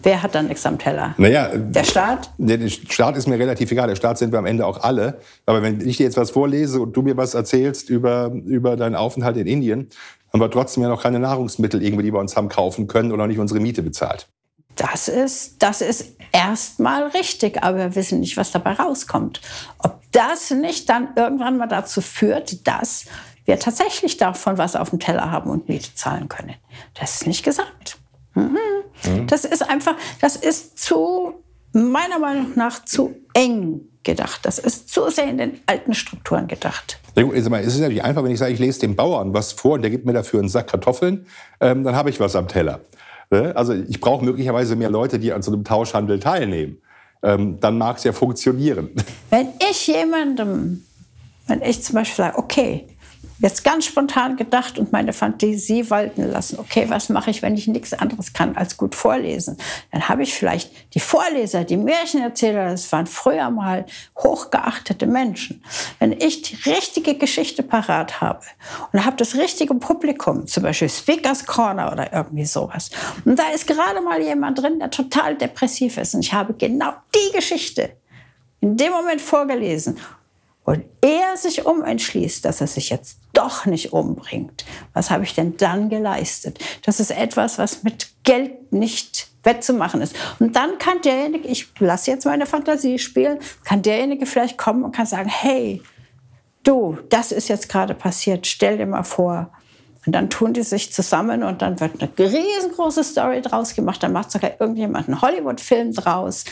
Wer hat dann nichts am Teller?
Naja,
der Staat?
Der Staat ist mir relativ egal. Der Staat sind wir am Ende auch alle. Aber wenn ich dir jetzt was vorlese und du mir was erzählst über, über deinen Aufenthalt in Indien, haben wir trotzdem ja noch keine Nahrungsmittel irgendwie, die wir uns haben kaufen können oder nicht unsere Miete bezahlt.
Das ist, das ist erstmal richtig, aber wir wissen nicht, was dabei rauskommt. Ob das nicht dann irgendwann mal dazu führt, dass wir tatsächlich davon was auf dem Teller haben und Miete zahlen können. Das ist nicht gesagt. Mhm. Das ist einfach, das ist zu, meiner Meinung nach, zu eng gedacht. Das ist zu sehr in den alten Strukturen gedacht.
Es ist natürlich einfach, wenn ich sage, ich lese dem Bauern was vor und der gibt mir dafür einen Sack Kartoffeln, ähm, dann habe ich was am Teller. Ne? Also ich brauche möglicherweise mehr Leute, die an so einem Tauschhandel teilnehmen. Ähm, dann mag es ja funktionieren.
Wenn ich jemandem, wenn ich zum Beispiel sage, okay, jetzt ganz spontan gedacht und meine Fantasie walten lassen. Okay, was mache ich, wenn ich nichts anderes kann als gut vorlesen? Dann habe ich vielleicht die Vorleser, die Märchenerzähler, das waren früher mal hochgeachtete Menschen. Wenn ich die richtige Geschichte parat habe und habe das richtige Publikum, zum Beispiel Speakers Corner oder irgendwie sowas, und da ist gerade mal jemand drin, der total depressiv ist und ich habe genau die Geschichte in dem Moment vorgelesen und er sich umentschließt, dass er sich jetzt doch nicht umbringt, was habe ich denn dann geleistet? Das ist etwas, was mit Geld nicht wettzumachen ist. Und dann kann derjenige, ich lasse jetzt meine Fantasie spielen, kann derjenige vielleicht kommen und kann sagen, hey, du, das ist jetzt gerade passiert, stell dir mal vor. Und dann tun die sich zusammen und dann wird eine riesengroße Story draus gemacht. Dann macht sogar irgendjemand einen Hollywood-Film draus.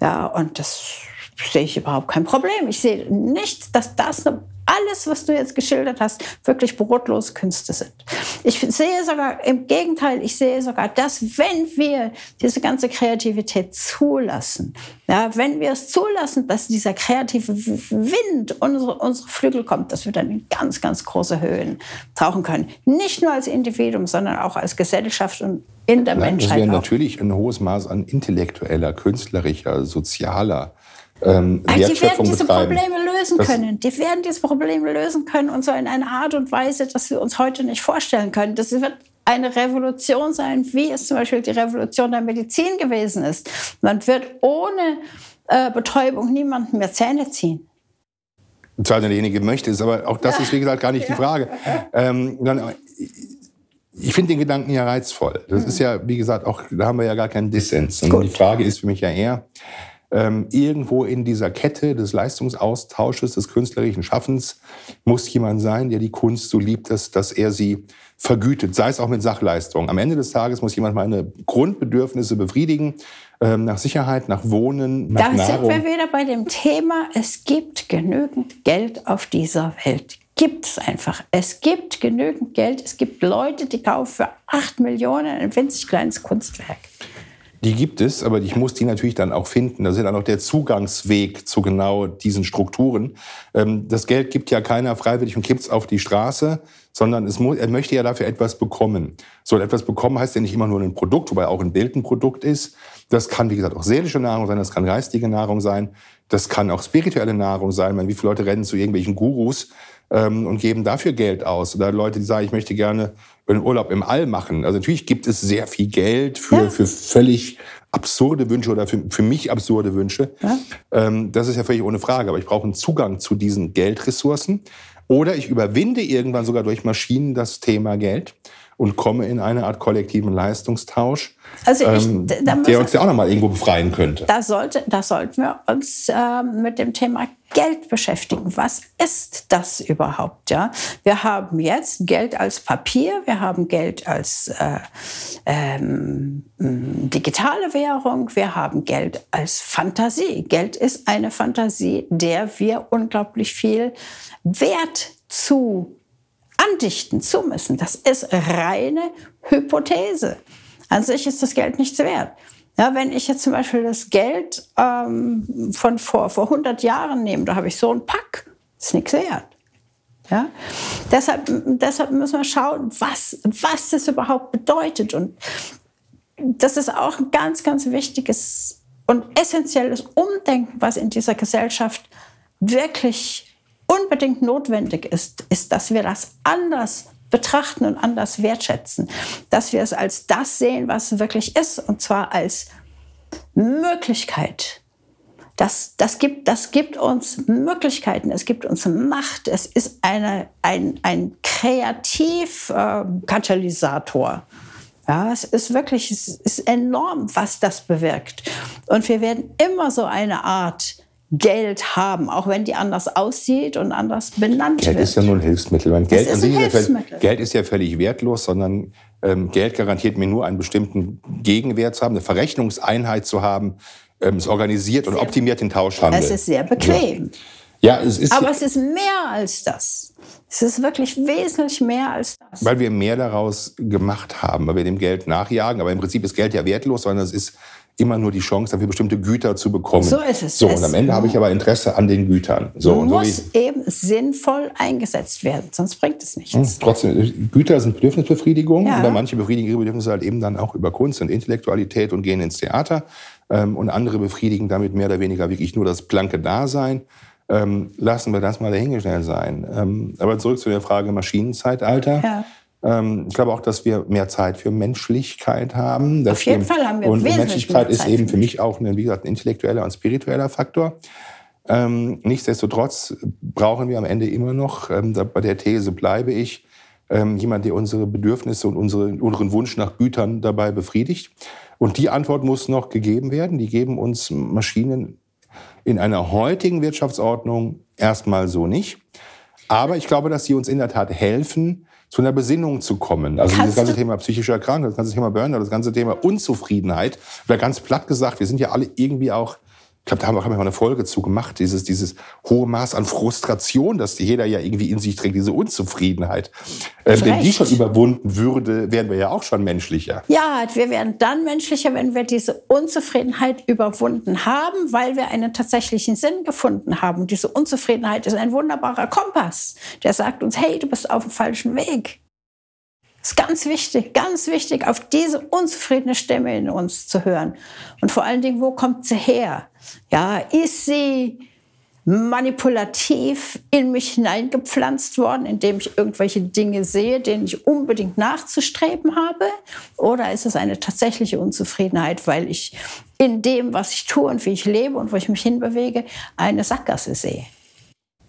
Ja, und das sehe ich überhaupt kein Problem. Ich sehe nicht, dass das alles, was du jetzt geschildert hast, wirklich brotlose Künste sind. Ich sehe sogar im Gegenteil, ich sehe sogar, dass wenn wir diese ganze Kreativität zulassen, ja, wenn wir es zulassen, dass dieser kreative Wind unsere, unsere Flügel kommt, dass wir dann in ganz, ganz große Höhen tauchen können. Nicht nur als Individuum, sondern auch als Gesellschaft und in der Nein, Menschheit.
Das wäre natürlich ein hohes Maß an intellektueller, künstlerischer, sozialer ähm,
also die werden diese betreiben. Probleme lösen das können. Die werden diese Probleme lösen können und zwar in einer Art und Weise, dass wir uns heute nicht vorstellen können. Das wird eine Revolution sein, wie es zum Beispiel die Revolution der Medizin gewesen ist. Man wird ohne äh, Betäubung niemandem mehr Zähne ziehen.
Zwar derjenige möchte es, aber auch das ja. ist, wie gesagt, gar nicht ja. die Frage. Ähm, dann, ich finde den Gedanken ja reizvoll. Das mhm. ist ja, wie gesagt, auch, da haben wir ja gar keinen Dissens. Und die Frage ist für mich ja eher, ähm, irgendwo in dieser Kette des Leistungsaustausches, des künstlerischen Schaffens muss jemand sein, der die Kunst so liebt, dass, dass er sie vergütet, sei es auch mit Sachleistung. Am Ende des Tages muss jemand meine Grundbedürfnisse befriedigen, ähm, nach Sicherheit, nach Wohnen, nach
da Nahrung. Da sind wir wieder bei dem Thema, es gibt genügend Geld auf dieser Welt gibt es einfach. Es gibt genügend Geld. Es gibt Leute, die kaufen für 8 Millionen ein winzig kleines Kunstwerk.
Die gibt es, aber ich muss die natürlich dann auch finden. Das ist dann auch der Zugangsweg zu genau diesen Strukturen. Ähm, das Geld gibt ja keiner freiwillig und kippt es auf die Straße, sondern es muss, er möchte ja dafür etwas bekommen. So etwas bekommen heißt ja nicht immer nur ein Produkt, wobei auch ein Bild ein Produkt ist. Das kann, wie gesagt, auch seelische Nahrung sein, das kann geistige Nahrung sein, das kann auch spirituelle Nahrung sein. meine, wie viele Leute rennen zu irgendwelchen Gurus ähm, und geben dafür Geld aus? Oder Leute, die sagen, ich möchte gerne einen Urlaub im All machen. Also natürlich gibt es sehr viel Geld für, ja. für völlig absurde Wünsche oder für, für mich absurde Wünsche. Ja. Ähm, das ist ja völlig ohne Frage. Aber ich brauche einen Zugang zu diesen Geldressourcen. Oder ich überwinde irgendwann sogar durch Maschinen das Thema Geld und komme in eine Art kollektiven Leistungstausch, also ich, ähm, der uns ja auch nochmal irgendwo befreien könnte.
Da, sollte, da sollten wir uns äh, mit dem Thema Geld beschäftigen. Was ist das überhaupt? Ja? Wir haben jetzt Geld als Papier, wir haben Geld als äh, ähm, digitale Währung, wir haben Geld als Fantasie. Geld ist eine Fantasie, der wir unglaublich viel Wert zu andichten zu müssen. Das ist reine Hypothese. An sich ist das Geld nichts wert. Ja, wenn ich jetzt zum Beispiel das Geld ähm, von vor, vor 100 Jahren nehme, da habe ich so einen Pack, ist nichts wert. Ja? Deshalb, deshalb müssen wir schauen, was, was das überhaupt bedeutet. Und das ist auch ein ganz, ganz wichtiges und essentielles Umdenken, was in dieser Gesellschaft wirklich unbedingt notwendig ist, ist, dass wir das anders betrachten und anders wertschätzen. Dass wir es als das sehen, was wirklich ist, und zwar als Möglichkeit. Das, das, gibt, das gibt uns Möglichkeiten, es gibt uns Macht, es ist eine, ein, ein Kreativkatalysator. Äh, ja, es ist wirklich, es ist enorm, was das bewirkt. Und wir werden immer so eine Art Geld haben, auch wenn die anders aussieht und anders benannt
Geld
wird.
Geld ist ja nur ein Hilfsmittel. Meine, Geld, ist ein Hilfsmittel. Geld ist ja völlig wertlos, sondern ähm, Geld garantiert mir nur einen bestimmten Gegenwert zu haben, eine Verrechnungseinheit zu haben. Ähm, es organisiert und optimiert den Tauschhandel.
Es ist sehr bequem.
Ja. ja es ist
Aber es ist mehr als das. Es ist wirklich wesentlich mehr als das.
Weil wir mehr daraus gemacht haben, weil wir dem Geld nachjagen. Aber im Prinzip ist Geld ja wertlos, sondern es ist immer nur die Chance, dafür bestimmte Güter zu bekommen.
So ist es.
So, und am Ende habe ich aber Interesse an den Gütern. So,
und muss
so
eben sinnvoll eingesetzt werden, sonst bringt es nichts. Hm,
trotzdem, Güter sind Bedürfnisbefriedigung. Ja. Und manche befriedigen ihre Bedürfnisse halt eben dann auch über Kunst und Intellektualität und gehen ins Theater. Ähm, und andere befriedigen damit mehr oder weniger wirklich nur das blanke Dasein. Ähm, lassen wir das mal dahingestellt sein. Ähm, aber zurück zu der Frage Maschinenzeitalter. Ja. Ähm, ich glaube auch, dass wir mehr Zeit für Menschlichkeit haben.
Auf jeden Fall haben wir
Und Menschlichkeit ist eben für mich auch, ein, wie gesagt, ein intellektueller und spiritueller Faktor. Ähm, nichtsdestotrotz brauchen wir am Ende immer noch, ähm, bei der These bleibe ich, jemand, der unsere Bedürfnisse und unsere, unseren Wunsch nach Gütern dabei befriedigt. Und die Antwort muss noch gegeben werden. Die geben uns Maschinen in einer heutigen Wirtschaftsordnung erstmal so nicht. Aber ich glaube, dass sie uns in der Tat helfen, zu einer Besinnung zu kommen. Also Kannst dieses ganze Thema psychische Erkrankung, das ganze Thema Burnout, das ganze Thema Unzufriedenheit. Oder ganz platt gesagt, wir sind ja alle irgendwie auch ich glaube, da haben wir, mal eine Folge zu gemacht, dieses, dieses hohe Maß an Frustration, das jeder ja irgendwie in sich trägt, diese Unzufriedenheit. Äh, wenn die schon überwunden würde, wären wir ja auch schon menschlicher.
Ja, wir wären dann menschlicher, wenn wir diese Unzufriedenheit überwunden haben, weil wir einen tatsächlichen Sinn gefunden haben. Und diese Unzufriedenheit ist ein wunderbarer Kompass, der sagt uns, hey, du bist auf dem falschen Weg. Das ist ganz wichtig, ganz wichtig, auf diese unzufriedene Stimme in uns zu hören. Und vor allen Dingen, wo kommt sie her? Ja, ist sie manipulativ in mich hineingepflanzt worden, indem ich irgendwelche Dinge sehe, denen ich unbedingt nachzustreben habe? Oder ist es eine tatsächliche Unzufriedenheit, weil ich in dem, was ich tue und wie ich lebe und wo ich mich hinbewege, eine Sackgasse sehe?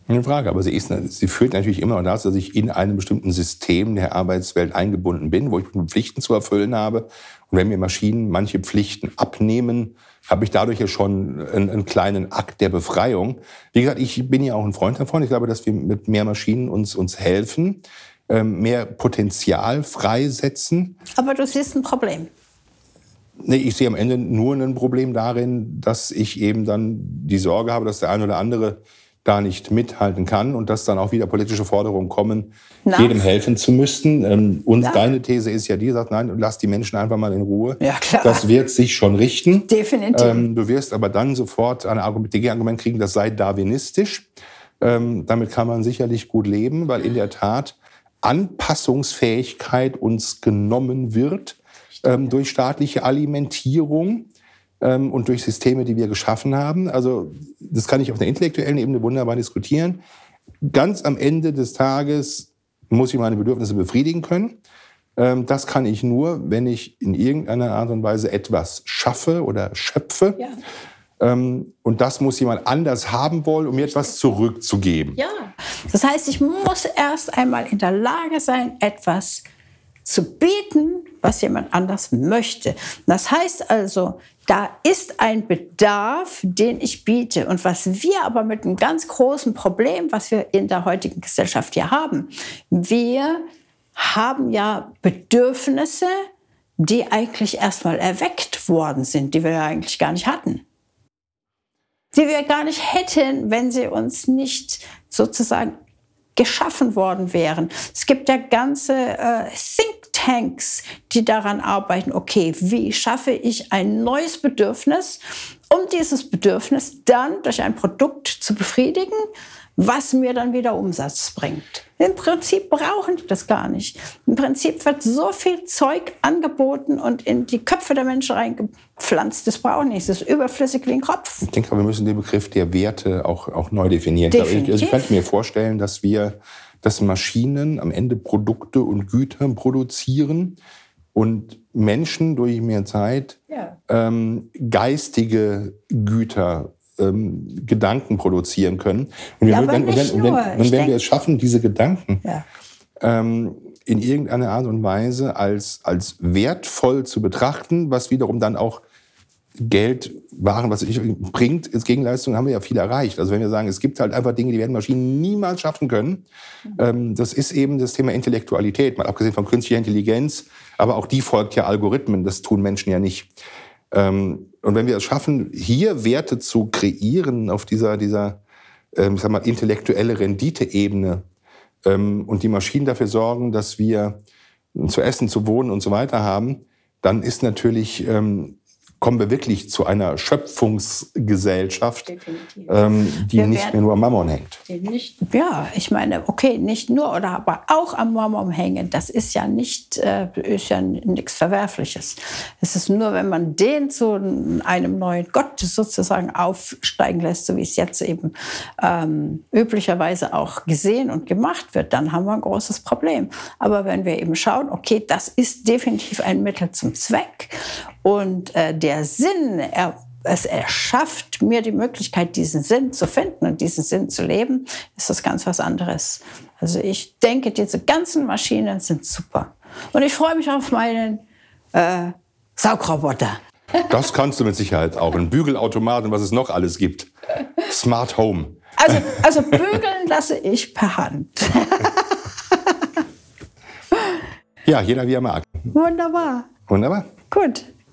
Eine Frage, aber sie, ist, sie führt natürlich immer noch dazu, dass ich in einem bestimmten System der Arbeitswelt eingebunden bin, wo ich Pflichten zu erfüllen habe. Und wenn mir Maschinen manche Pflichten abnehmen, habe ich dadurch ja schon einen, einen, kleinen Akt der Befreiung. Wie gesagt, ich bin ja auch ein Freund davon. Ich glaube, dass wir mit mehr Maschinen uns, uns helfen, ähm, mehr Potenzial freisetzen.
Aber du siehst ein Problem.
Nee, ich sehe am Ende nur ein Problem darin, dass ich eben dann die Sorge habe, dass der eine oder andere da nicht mithalten kann und dass dann auch wieder politische Forderungen kommen, Nach. jedem helfen zu müssen. Ähm, und ja. deine These ist ja die, sagt, nein, lass die Menschen einfach mal in Ruhe.
Ja, klar.
Das wird sich schon richten.
Definitiv. Ähm,
du wirst aber dann sofort ein Argument, Gegenargument kriegen, das sei darwinistisch. Ähm, damit kann man sicherlich gut leben, weil in der Tat Anpassungsfähigkeit uns genommen wird ähm, durch staatliche Alimentierung ähm, und durch Systeme, die wir geschaffen haben. Also das kann ich auf der intellektuellen Ebene wunderbar diskutieren. Ganz am Ende des Tages muss ich meine Bedürfnisse befriedigen können. Ähm, das kann ich nur, wenn ich in irgendeiner Art und Weise etwas schaffe oder schöpfe. Ja. Ähm, und das muss jemand anders haben wollen, um mir etwas zurückzugeben.
Ja, das heißt, ich muss erst einmal in der Lage sein, etwas zu bieten, was jemand anders möchte. Das heißt also, da ist ein Bedarf, den ich biete. Und was wir aber mit einem ganz großen Problem, was wir in der heutigen Gesellschaft hier haben, wir haben ja Bedürfnisse, die eigentlich erstmal erweckt worden sind, die wir ja eigentlich gar nicht hatten. Die wir gar nicht hätten, wenn sie uns nicht sozusagen geschaffen worden wären. Es gibt ja ganze äh, Think Tanks, die daran arbeiten, okay, wie schaffe ich ein neues Bedürfnis, um dieses Bedürfnis dann durch ein Produkt zu befriedigen, was mir dann wieder Umsatz bringt. Im Prinzip brauchen die das gar nicht. Im Prinzip wird so viel Zeug angeboten und in die Köpfe der Menschen reingepflanzt. Das braucht nichts. Das ist überflüssig wie ein Kopf.
Ich denke, wir müssen den Begriff der Werte auch, auch neu definieren. Definitiv. Also ich könnte mir vorstellen, dass wir, dass Maschinen am Ende Produkte und Güter produzieren und Menschen durch mehr Zeit ja. ähm, geistige Güter ähm, Gedanken produzieren können. Und, ja, wenn, wenn, wenn, wenn, wenn wir es schaffen, diese Gedanken ja. ähm, in irgendeiner Art und Weise als, als wertvoll zu betrachten, was wiederum dann auch Geld, Waren, was ich bringt, als Gegenleistung haben wir ja viel erreicht. Also wenn wir sagen, es gibt halt einfach Dinge, die werden Maschinen niemals schaffen können, ähm, das ist eben das Thema Intellektualität, mal abgesehen von künstlicher Intelligenz, aber auch die folgt ja Algorithmen, das tun Menschen ja nicht. Ähm, und wenn wir es schaffen, hier Werte zu kreieren auf dieser, dieser ähm, ich sag mal, intellektuelle Renditeebene ähm, und die Maschinen dafür sorgen, dass wir zu essen, zu wohnen und so weiter haben, dann ist natürlich ähm, kommen wir wirklich zu einer Schöpfungsgesellschaft, ähm, die wir nicht mehr nur am Mammon hängt.
Nicht, ja, ich meine, okay, nicht nur oder aber auch am Mammon hängen, das ist ja nicht, äh, ist ja nichts Verwerfliches. Es ist nur, wenn man den zu einem neuen Gott sozusagen aufsteigen lässt, so wie es jetzt eben ähm, üblicherweise auch gesehen und gemacht wird, dann haben wir ein großes Problem. Aber wenn wir eben schauen, okay, das ist definitiv ein Mittel zum Zweck und äh, der Sinn, er, es erschafft mir die Möglichkeit, diesen Sinn zu finden und diesen Sinn zu leben, ist das ganz was anderes. Also ich denke, diese ganzen Maschinen sind super. Und ich freue mich auf meinen äh, Saugroboter.
Das kannst du mit Sicherheit auch. Ein Bügelautomat und was es noch alles gibt. Smart Home.
Also, also bügeln lasse ich per Hand. [laughs]
ja, jeder wie er mag.
Wunderbar.
Wunderbar.
Gut.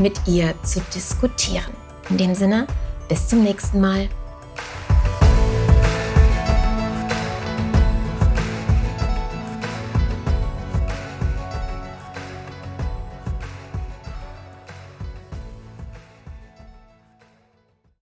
mit ihr zu diskutieren. In dem Sinne, bis zum nächsten Mal.